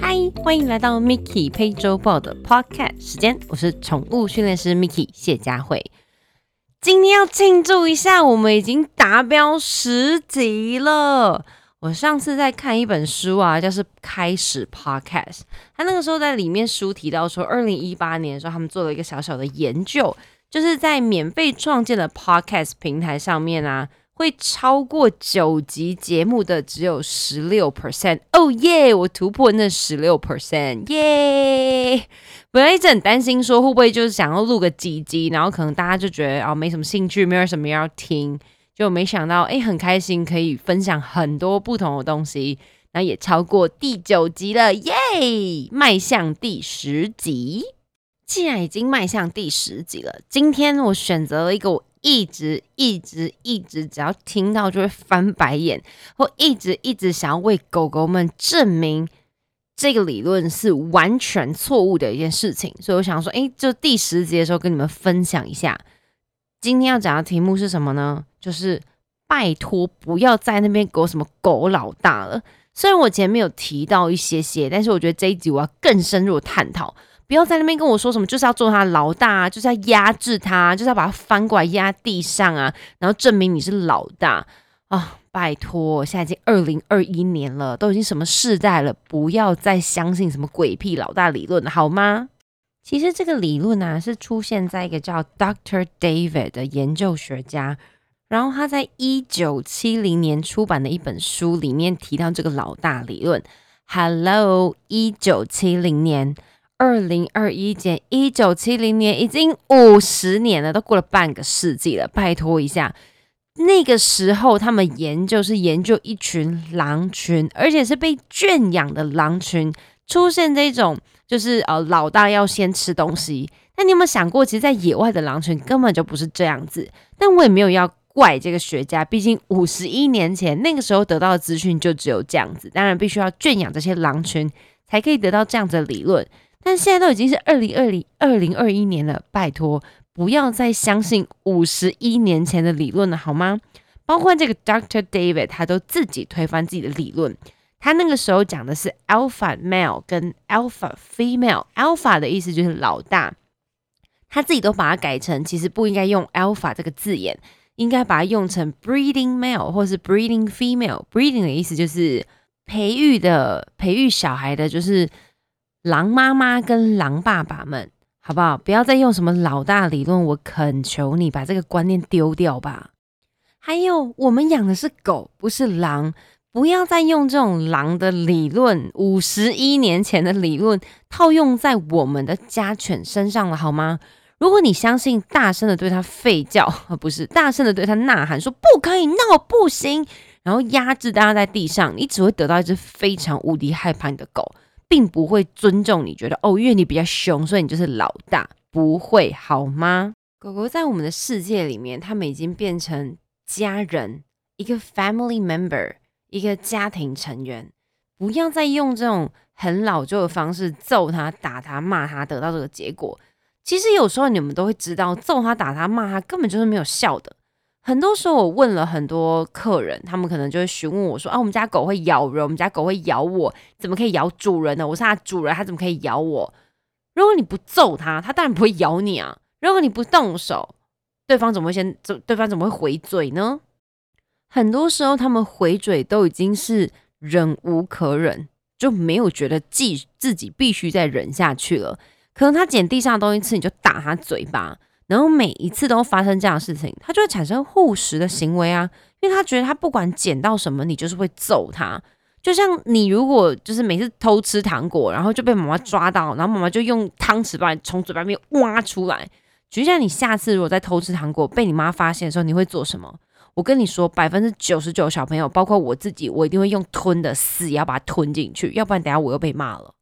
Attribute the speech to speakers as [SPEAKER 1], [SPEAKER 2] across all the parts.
[SPEAKER 1] 嗨，欢迎来到 Mickey 配周报的 Podcast 时间，我是宠物训练师 Mickey 谢佳慧。今天要庆祝一下，我们已经达标十集了。我上次在看一本书啊，就是开始 Podcast，他那个时候在里面书提到说，二零一八年的时候，他们做了一个小小的研究，就是在免费创建的 Podcast 平台上面啊。会超过九集节目的只有十六 percent，哦耶！我突破那十六 percent，耶！本来一直很担心说会不会就是想要录个几集，然后可能大家就觉得哦没什么兴趣，没有什么要听，就没想到哎很开心可以分享很多不同的东西，那也超过第九集了，耶！迈向第十集，既然已经迈向第十集了，今天我选择了一个我。一直一直一直，只要听到就会翻白眼，或一直一直想要为狗狗们证明这个理论是完全错误的一件事情。所以我想说，哎，就第十集的时候跟你们分享一下，今天要讲的题目是什么呢？就是拜托不要在那边给我什么狗老大了。虽然我前面有提到一些些，但是我觉得这一集我要更深入探讨。不要在那边跟我说什么，就是要做他老大，啊，就是要压制他，就是要把他翻过来压地上啊，然后证明你是老大啊！拜托，现在已经二零二一年了，都已经什么世代了，不要再相信什么鬼屁老大理论好吗？其实这个理论呢，是出现在一个叫 Doctor David 的研究学家，然后他在一九七零年出版的一本书里面提到这个老大理论。Hello，一九七零年。二零二一减一九七零年，已经五十年了，都过了半个世纪了。拜托一下，那个时候他们研究是研究一群狼群，而且是被圈养的狼群出现这种，就是呃老大要先吃东西。那你有没有想过，其实，在野外的狼群根本就不是这样子？但我也没有要怪这个学家，毕竟五十一年前那个时候得到的资讯就只有这样子。当然，必须要圈养这些狼群，才可以得到这样子的理论。但现在都已经是二零二零二零二一年了，拜托不要再相信五十一年前的理论了，好吗？包括这个 Doctor David，他都自己推翻自己的理论。他那个时候讲的是 Alpha Male 跟 Alpha Female，Alpha 的意思就是老大，他自己都把它改成，其实不应该用 Alpha 这个字眼，应该把它用成 Breeding Male 或是 Breeding Female。Breeding 的意思就是培育的，培育小孩的，就是。狼妈妈跟狼爸爸们，好不好？不要再用什么老大理论，我恳求你把这个观念丢掉吧。还有，我们养的是狗，不是狼，不要再用这种狼的理论，五十一年前的理论套用在我们的家犬身上了，好吗？如果你相信大声的对它吠叫，而不是大声的对它呐喊，说不可以闹，不行，然后压制大家在地上，你只会得到一只非常无敌害怕你的狗。并不会尊重你，觉得哦，因为你比较凶，所以你就是老大，不会好吗？狗狗在我们的世界里面，它们已经变成家人，一个 family member，一个家庭成员。不要再用这种很老旧的方式揍它、打它、骂它，得到这个结果。其实有时候你们都会知道，揍它、打它、骂它根本就是没有效的。很多时候，我问了很多客人，他们可能就会询问我说：“啊，我们家狗会咬人，我们家狗会咬我，怎么可以咬主人呢？我是它主人，它怎么可以咬我？如果你不揍它，它当然不会咬你啊。如果你不动手，对方怎么会先？对方怎么会回嘴呢？很多时候，他们回嘴都已经是忍无可忍，就没有觉得自自己必须再忍下去了。可能他捡地上的东西吃，你就打他嘴巴。”然后每一次都发生这样的事情，他就会产生护食的行为啊，因为他觉得他不管捡到什么，你就是会揍他。就像你如果就是每次偷吃糖果，然后就被妈妈抓到，然后妈妈就用汤匙把你从嘴巴里面挖出来。就像你下次如果再偷吃糖果被你妈发现的时候，你会做什么？我跟你说，百分之九十九小朋友，包括我自己，我一定会用吞的死也要把它吞进去，要不然等下我又被骂了。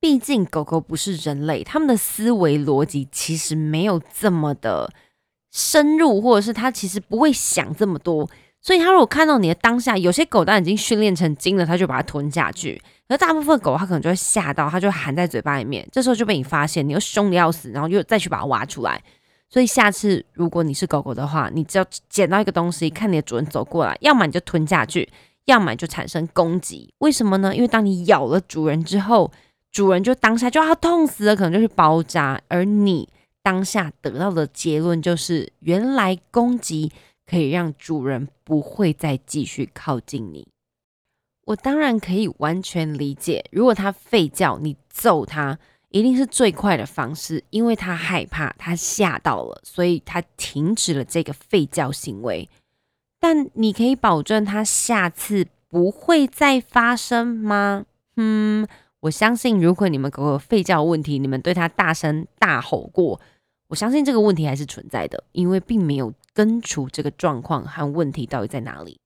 [SPEAKER 1] 毕竟狗狗不是人类，他们的思维逻辑其实没有这么的深入，或者是它其实不会想这么多。所以，它如果看到你的当下，有些狗当已经训练成精了，它就把它吞下去。而大部分狗，它可能就会吓到，它就含在嘴巴里面。这时候就被你发现，你又凶的要死，然后又再去把它挖出来。所以，下次如果你是狗狗的话，你只要捡到一个东西，看你的主人走过来，要么你就吞下去，要么就产生攻击。为什么呢？因为当你咬了主人之后，主人就当下就要痛死了，可能就去包扎，而你当下得到的结论就是，原来攻击可以让主人不会再继续靠近你。我当然可以完全理解，如果他吠叫，你揍他。一定是最快的方式，因为他害怕，他吓到了，所以他停止了这个吠叫行为。但你可以保证他下次不会再发生吗？嗯，我相信，如果你们狗狗吠叫问题，你们对他大声大吼过，我相信这个问题还是存在的，因为并没有根除这个状况和问题到底在哪里。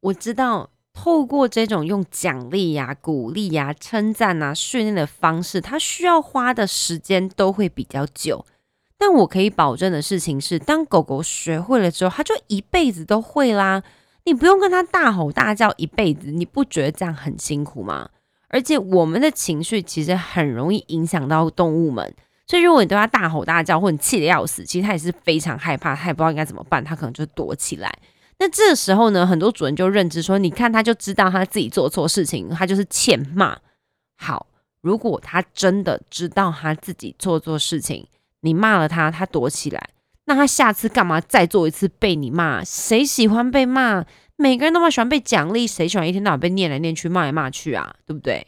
[SPEAKER 1] 我知道。透过这种用奖励呀、鼓励呀、称赞啊、训练的方式，它需要花的时间都会比较久。但我可以保证的事情是，当狗狗学会了之后，它就一辈子都会啦。你不用跟它大吼大叫一辈子，你不觉得这样很辛苦吗？而且我们的情绪其实很容易影响到动物们，所以如果你对它大吼大叫，或者气得要死，其实它也是非常害怕，它也不知道应该怎么办，它可能就躲起来。那这时候呢，很多主人就认知说，你看他就知道他自己做错事情，他就是欠骂。好，如果他真的知道他自己做错事情，你骂了他，他躲起来，那他下次干嘛再做一次被你骂？谁喜欢被骂？每个人都蛮喜欢被奖励，谁喜欢一天到晚被念来念去、骂来骂去啊？对不对？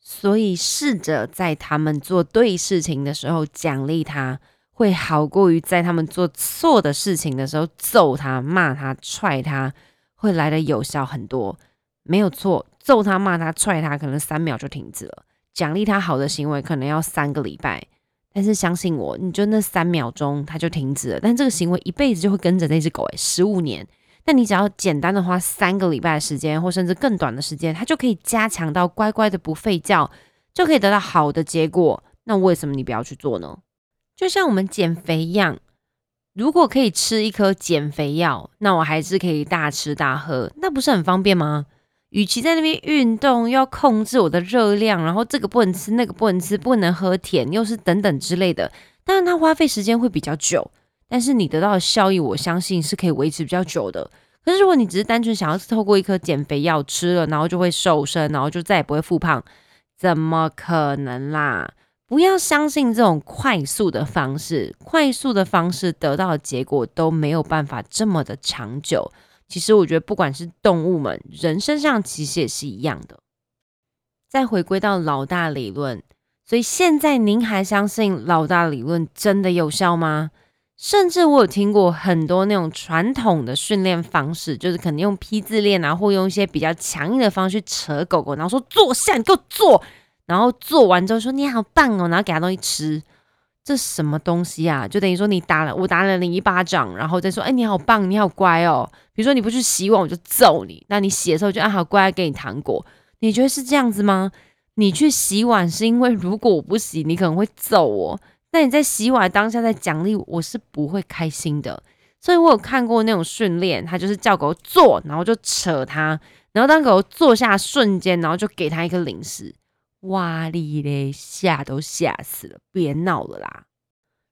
[SPEAKER 1] 所以试着在他们做对事情的时候奖励他。会好过于在他们做错的事情的时候揍他、骂他、踹他，会来的有效很多。没有错，揍他、骂他、踹他，可能三秒就停止了；奖励他好的行为，可能要三个礼拜。但是相信我，你就那三秒钟，他就停止了。但这个行为一辈子就会跟着那只狗，诶，十五年。但你只要简单的花三个礼拜的时间，或甚至更短的时间，它就可以加强到乖乖的不吠叫，就可以得到好的结果。那为什么你不要去做呢？就像我们减肥一样，如果可以吃一颗减肥药，那我还是可以大吃大喝，那不是很方便吗？与其在那边运动，要控制我的热量，然后这个不能吃，那个不能吃，不能喝甜，又是等等之类的，当然它花费时间会比较久，但是你得到的效益，我相信是可以维持比较久的。可是如果你只是单纯想要透过一颗减肥药吃了，然后就会瘦身，然后就再也不会复胖，怎么可能啦？不要相信这种快速的方式，快速的方式得到的结果都没有办法这么的长久。其实我觉得，不管是动物们，人身上其实也是一样的。再回归到老大理论，所以现在您还相信老大理论真的有效吗？甚至我有听过很多那种传统的训练方式，就是可能用批字练啊，或用一些比较强硬的方式扯狗狗，然后说坐下，你给我坐。然后做完之后说你好棒哦，然后给他东西吃，这什么东西啊？就等于说你打了我打了你一巴掌，然后再说哎你好棒，你好乖哦。比如说你不去洗碗，我就揍你。那你洗的时候就啊好乖，给你糖果。你觉得是这样子吗？你去洗碗是因为如果我不洗，你可能会揍我。那你在洗碗当下在奖励我，是不会开心的。所以我有看过那种训练，他就是叫狗坐，然后就扯它，然后当狗坐下瞬间，然后就给他一个零食。哇哩嘞，吓都吓死了！别闹了啦！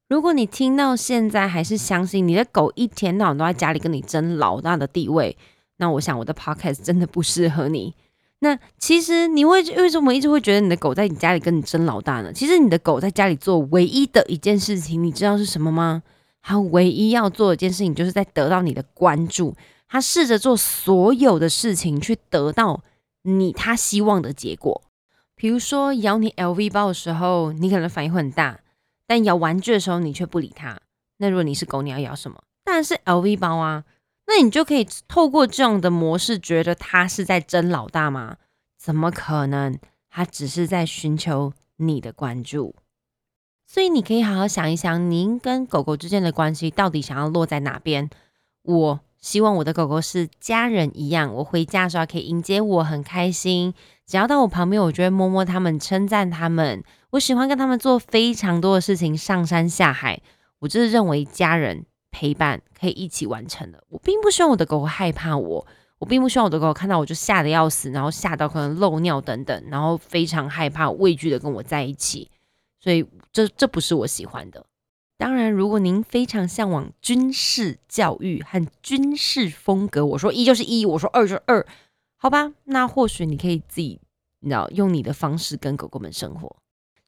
[SPEAKER 1] 如果你听到现在还是相信你的狗一天到晚都在家里跟你争老大的地位，那我想我的 podcast 真的不适合你。那其实你会为什么一直会觉得你的狗在你家里跟你争老大呢？其实你的狗在家里做唯一的一件事情，你知道是什么吗？它唯一要做的一件事情，就是在得到你的关注。它试着做所有的事情，去得到你它希望的结果。比如说咬你 LV 包的时候，你可能反应会很大；但咬玩具的时候，你却不理它。那如果你是狗，你要咬什么？当然是 LV 包啊。那你就可以透过这样的模式，觉得他是在争老大吗？怎么可能？他只是在寻求你的关注。所以你可以好好想一想，您跟狗狗之间的关系到底想要落在哪边？我希望我的狗狗是家人一样，我回家的时候可以迎接我，很开心。只要到我旁边，我就会摸摸他们，称赞他们。我喜欢跟他们做非常多的事情，上山下海。我就是认为家人陪伴可以一起完成的。我并不希望我的狗狗害怕我，我并不希望我的狗狗看到我就吓得要死，然后吓到可能漏尿等等，然后非常害怕、畏惧的跟我在一起。所以这这不是我喜欢的。当然，如果您非常向往军事教育和军事风格，我说一就是一，我说二就是二。好吧，那或许你可以自己，你知道，用你的方式跟狗狗们生活。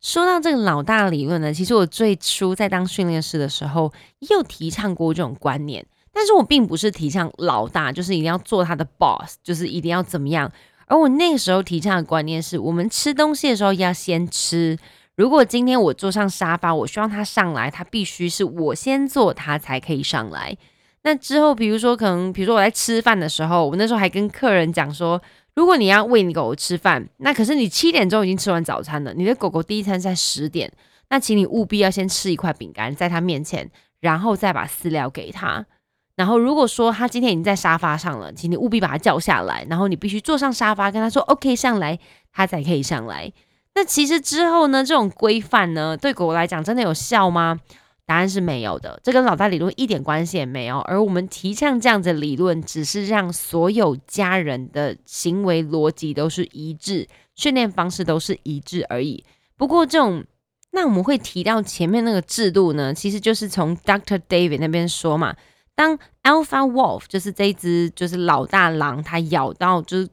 [SPEAKER 1] 说到这个老大理论呢，其实我最初在当训练师的时候，也有提倡过这种观念，但是我并不是提倡老大就是一定要做他的 boss，就是一定要怎么样。而我那个时候提倡的观念是，我们吃东西的时候要先吃。如果今天我坐上沙发，我希望他上来，他必须是我先坐，他才可以上来。那之后，比如说，可能比如说我在吃饭的时候，我那时候还跟客人讲说，如果你要喂你狗狗吃饭，那可是你七点钟已经吃完早餐了，你的狗狗第一餐在十点，那请你务必要先吃一块饼干在他面前，然后再把饲料给他。然后如果说他今天已经在沙发上了，请你务必把他叫下来，然后你必须坐上沙发跟他说 OK 上来，他才可以上来。那其实之后呢，这种规范呢，对狗狗来讲真的有效吗？答案是没有的，这跟老大理论一点关系也没有。而我们提倡这样子理论，只是让所有家人的行为逻辑都是一致，训练方式都是一致而已。不过这种，那我们会提到前面那个制度呢，其实就是从 Dr. David 那边说嘛，当 Alpha Wolf 就是这一只就是老大狼，它咬到就是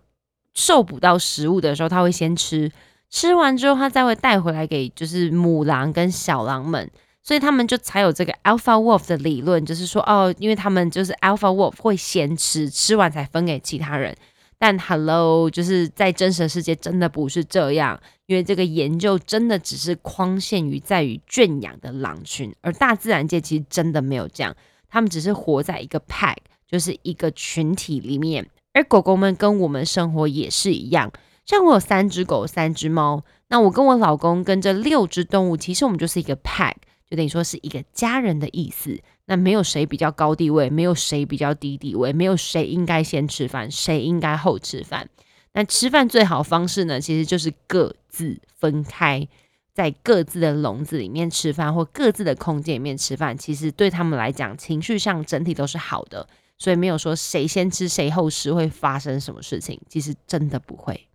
[SPEAKER 1] 受捕到食物的时候，它会先吃，吃完之后它再会带回来给就是母狼跟小狼们。所以他们就才有这个 Alpha Wolf 的理论，就是说，哦，因为他们就是 Alpha Wolf 会先吃，吃完才分给其他人。但 Hello，就是在真实世界真的不是这样，因为这个研究真的只是框限于在于圈养的狼群，而大自然界其实真的没有这样，他们只是活在一个 pack，就是一个群体里面。而狗狗们跟我们生活也是一样，像我有三只狗，三只猫，那我跟我老公跟这六只动物，其实我们就是一个 pack。就等于说是一个家人的意思，那没有谁比较高地位，没有谁比较低地位，没有谁应该先吃饭，谁应该后吃饭。那吃饭最好方式呢，其实就是各自分开，在各自的笼子里面吃饭，或各自的空间里面吃饭。其实对他们来讲，情绪上整体都是好的，所以没有说谁先吃谁后吃会发生什么事情，其实真的不会。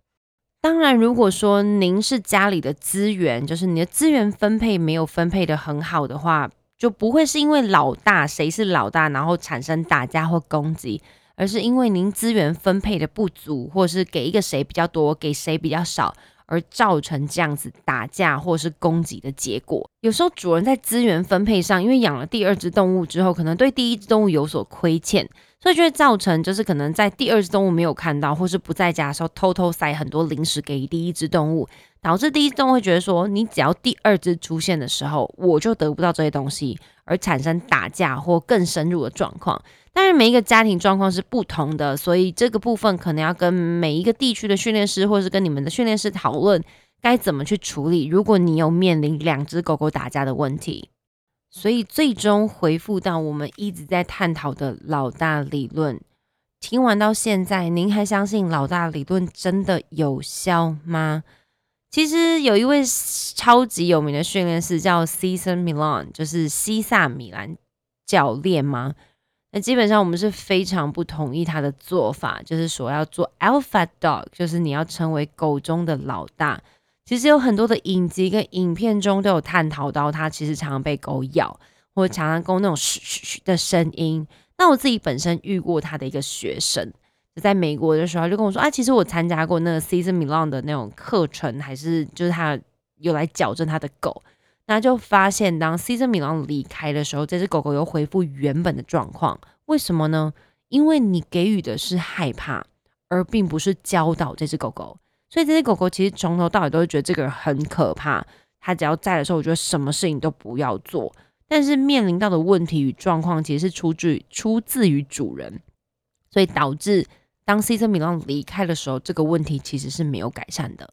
[SPEAKER 1] 当然，如果说您是家里的资源，就是你的资源分配没有分配的很好的话，就不会是因为老大谁是老大，然后产生打架或攻击，而是因为您资源分配的不足，或是给一个谁比较多，给谁比较少，而造成这样子打架或是攻击的结果。有时候主人在资源分配上，因为养了第二只动物之后，可能对第一只动物有所亏欠。所以就会造成，就是可能在第二只动物没有看到，或是不在家的时候，偷偷塞很多零食给第一只动物，导致第一只动物会觉得说，你只要第二只出现的时候，我就得不到这些东西，而产生打架或更深入的状况。当然，每一个家庭状况是不同的，所以这个部分可能要跟每一个地区的训练师，或是跟你们的训练师讨论该怎么去处理。如果你有面临两只狗狗打架的问题。所以最终回复到我们一直在探讨的老大理论，听完到现在，您还相信老大理论真的有效吗？其实有一位超级有名的训练师叫 Cesar Milan，就是西萨米兰教练吗？那基本上我们是非常不同意他的做法，就是说要做 Alpha Dog，就是你要成为狗中的老大。其实有很多的影集跟影片中都有探讨到，它其实常常被狗咬，或者常常跟那种嘘嘘嘘的声音。那我自己本身遇过他的一个学生，就在美国的时候就跟我说啊，其实我参加过那个 Season Milan 的那种课程，还是就是他有来矫正他的狗，那就发现当 Season Milan 离开的时候，这只狗狗又恢复原本的状况。为什么呢？因为你给予的是害怕，而并不是教导这只狗狗。所以这些狗狗其实从头到尾都会觉得这个人很可怕。它只要在的时候，我觉得什么事情都不要做。但是面临到的问题与状况，其实是出自出自于主人，所以导致当 C 森米浪离开的时候，这个问题其实是没有改善的。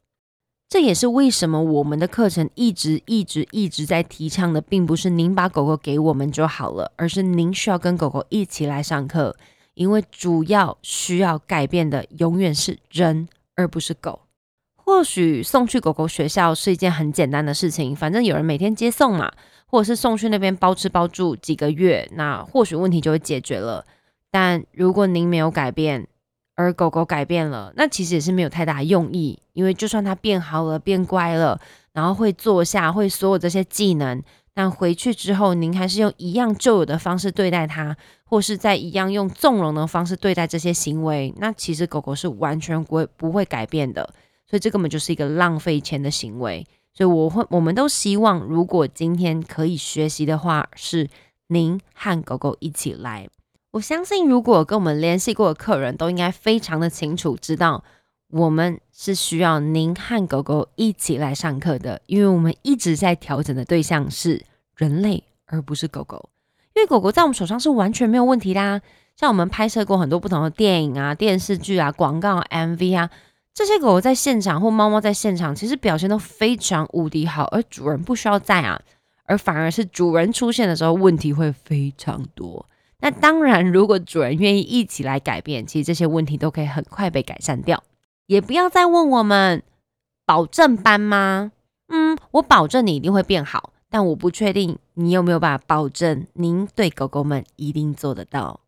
[SPEAKER 1] 这也是为什么我们的课程一直一直一直在提倡的，并不是您把狗狗给我们就好了，而是您需要跟狗狗一起来上课，因为主要需要改变的永远是人，而不是狗。或许送去狗狗学校是一件很简单的事情，反正有人每天接送嘛，或者是送去那边包吃包住几个月，那或许问题就会解决了。但如果您没有改变，而狗狗改变了，那其实也是没有太大用意，因为就算它变好了、变乖了，然后会坐下、会所有这些技能，但回去之后，您还是用一样旧有的方式对待它，或是在一样用纵容的方式对待这些行为，那其实狗狗是完全不会不会改变的。所以这根本就是一个浪费钱的行为。所以我会，我们都希望，如果今天可以学习的话，是您和狗狗一起来。我相信，如果跟我们联系过的客人都应该非常的清楚，知道我们是需要您和狗狗一起来上课的，因为我们一直在调整的对象是人类，而不是狗狗。因为狗狗在我们手上是完全没有问题的，像我们拍摄过很多不同的电影啊、电视剧啊、广告、MV 啊。这些狗狗在现场或猫猫在现场，其实表现都非常无敌好，而主人不需要在啊，而反而是主人出现的时候，问题会非常多。那当然，如果主人愿意一起来改变，其实这些问题都可以很快被改善掉。也不要再问我们保证班吗？嗯，我保证你一定会变好，但我不确定你有没有办法保证您对狗狗们一定做得到。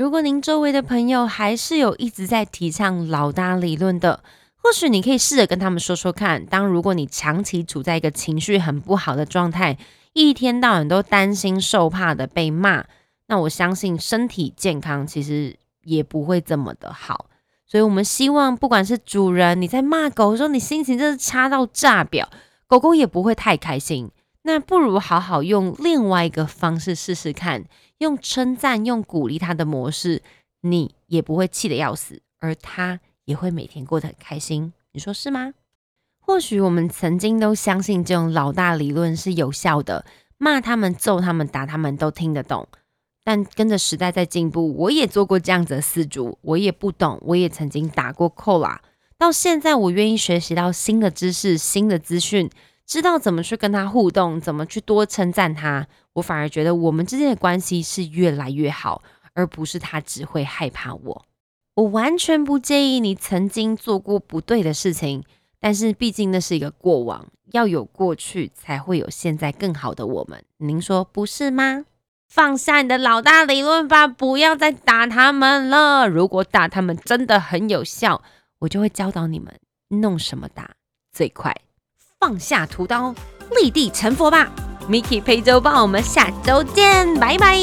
[SPEAKER 1] 如果您周围的朋友还是有一直在提倡老大理论的，或许你可以试着跟他们说说看。当如果你长期处在一个情绪很不好的状态，一天到晚都担心受怕的被骂，那我相信身体健康其实也不会这么的好。所以，我们希望不管是主人你在骂狗的时候，你心情真是差到炸表，狗狗也不会太开心。那不如好好用另外一个方式试试看。用称赞、用鼓励他的模式，你也不会气得要死，而他也会每天过得很开心。你说是吗？或许我们曾经都相信这种老大理论是有效的，骂他们、揍他们、打他们都听得懂。但跟着时代在进步，我也做过这样子的四主，我也不懂，我也曾经打过扣啦。到现在，我愿意学习到新的知识、新的资讯。知道怎么去跟他互动，怎么去多称赞他，我反而觉得我们之间的关系是越来越好，而不是他只会害怕我。我完全不介意你曾经做过不对的事情，但是毕竟那是一个过往，要有过去才会有现在更好的我们。您说不是吗？放下你的老大理论吧，不要再打他们了。如果打他们真的很有效，我就会教导你们弄什么打最快。放下屠刀，立地成佛吧！Miki 陪周报，我们下周见，拜拜。